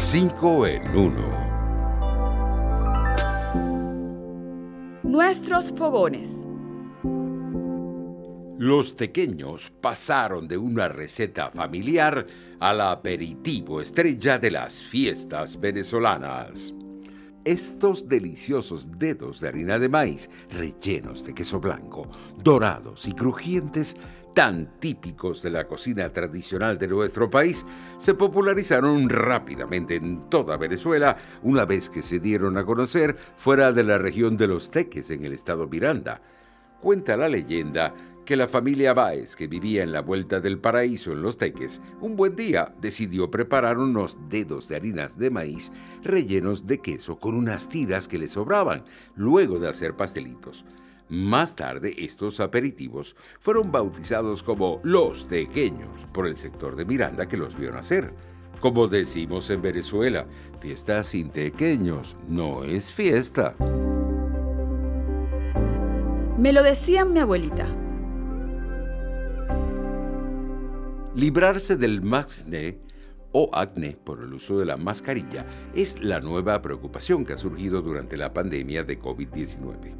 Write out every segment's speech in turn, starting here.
5 en 1. Nuestros fogones. Los tequeños pasaron de una receta familiar al aperitivo estrella de las fiestas venezolanas. Estos deliciosos dedos de harina de maíz rellenos de queso blanco, dorados y crujientes, tan típicos de la cocina tradicional de nuestro país, se popularizaron rápidamente en toda Venezuela una vez que se dieron a conocer fuera de la región de los Teques en el estado Miranda. Cuenta la leyenda que la familia Báez, que vivía en la vuelta del paraíso en Los Teques, un buen día decidió preparar unos dedos de harinas de maíz rellenos de queso con unas tiras que le sobraban, luego de hacer pastelitos. Más tarde, estos aperitivos fueron bautizados como los tequeños por el sector de Miranda que los vio nacer. Como decimos en Venezuela, fiesta sin tequeños no es fiesta. Me lo decía mi abuelita. Librarse del maxne o acné por el uso de la mascarilla es la nueva preocupación que ha surgido durante la pandemia de COVID-19.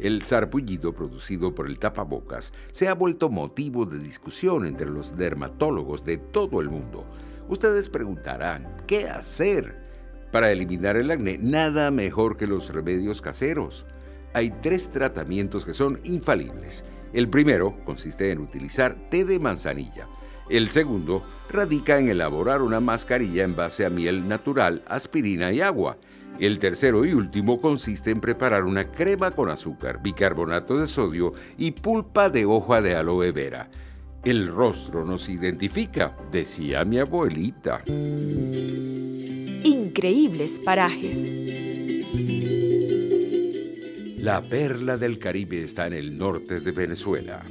El sarpullido producido por el tapabocas se ha vuelto motivo de discusión entre los dermatólogos de todo el mundo. Ustedes preguntarán, ¿qué hacer? Para eliminar el acné, nada mejor que los remedios caseros. Hay tres tratamientos que son infalibles. El primero consiste en utilizar té de manzanilla. El segundo radica en elaborar una mascarilla en base a miel natural, aspirina y agua. El tercero y último consiste en preparar una crema con azúcar, bicarbonato de sodio y pulpa de hoja de aloe vera. El rostro nos identifica, decía mi abuelita. Increíbles parajes. La perla del Caribe está en el norte de Venezuela.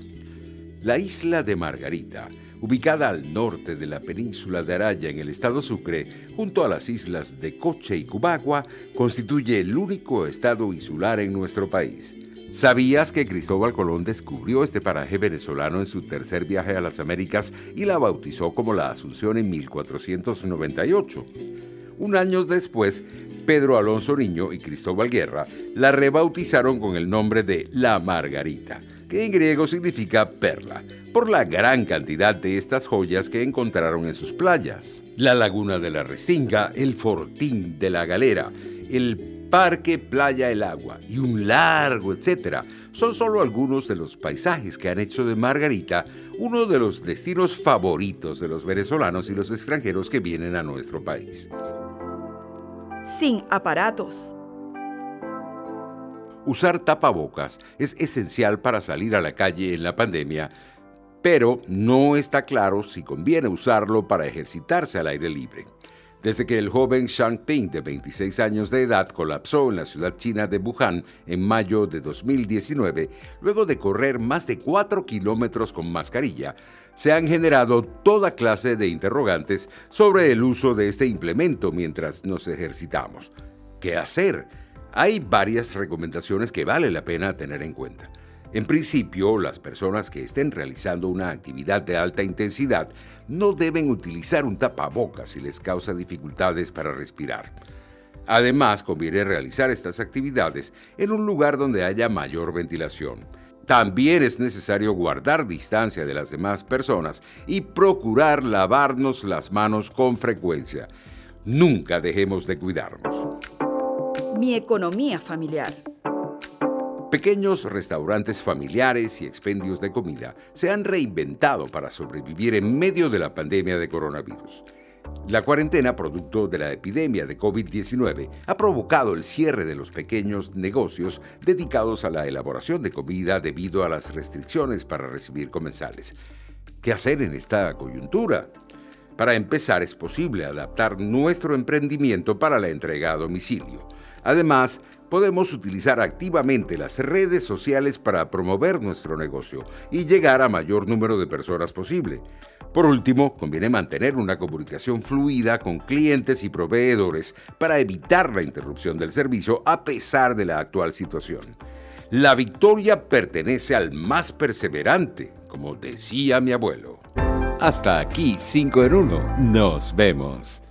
La isla de Margarita ubicada al norte de la península de Araya en el estado Sucre, junto a las islas de Coche y Cubagua, constituye el único estado insular en nuestro país. ¿Sabías que Cristóbal Colón descubrió este paraje venezolano en su tercer viaje a las Américas y la bautizó como la Asunción en 1498? Un año después, Pedro Alonso Niño y Cristóbal Guerra la rebautizaron con el nombre de La Margarita que en griego significa perla, por la gran cantidad de estas joyas que encontraron en sus playas. La laguna de la Restinga, el fortín de la Galera, el parque Playa El Agua y un largo etcétera son solo algunos de los paisajes que han hecho de Margarita uno de los destinos favoritos de los venezolanos y los extranjeros que vienen a nuestro país. Sin aparatos Usar tapabocas es esencial para salir a la calle en la pandemia, pero no está claro si conviene usarlo para ejercitarse al aire libre. Desde que el joven Shang Ping, de 26 años de edad, colapsó en la ciudad china de Wuhan en mayo de 2019, luego de correr más de 4 kilómetros con mascarilla, se han generado toda clase de interrogantes sobre el uso de este implemento mientras nos ejercitamos. ¿Qué hacer? Hay varias recomendaciones que vale la pena tener en cuenta. En principio, las personas que estén realizando una actividad de alta intensidad no deben utilizar un tapabocas si les causa dificultades para respirar. Además, conviene realizar estas actividades en un lugar donde haya mayor ventilación. También es necesario guardar distancia de las demás personas y procurar lavarnos las manos con frecuencia. Nunca dejemos de cuidarnos mi economía familiar. Pequeños restaurantes familiares y expendios de comida se han reinventado para sobrevivir en medio de la pandemia de coronavirus. La cuarentena, producto de la epidemia de COVID-19, ha provocado el cierre de los pequeños negocios dedicados a la elaboración de comida debido a las restricciones para recibir comensales. ¿Qué hacer en esta coyuntura? Para empezar, es posible adaptar nuestro emprendimiento para la entrega a domicilio. Además, podemos utilizar activamente las redes sociales para promover nuestro negocio y llegar a mayor número de personas posible. Por último, conviene mantener una comunicación fluida con clientes y proveedores para evitar la interrupción del servicio a pesar de la actual situación. La victoria pertenece al más perseverante, como decía mi abuelo. Hasta aquí 5 en 1. Nos vemos.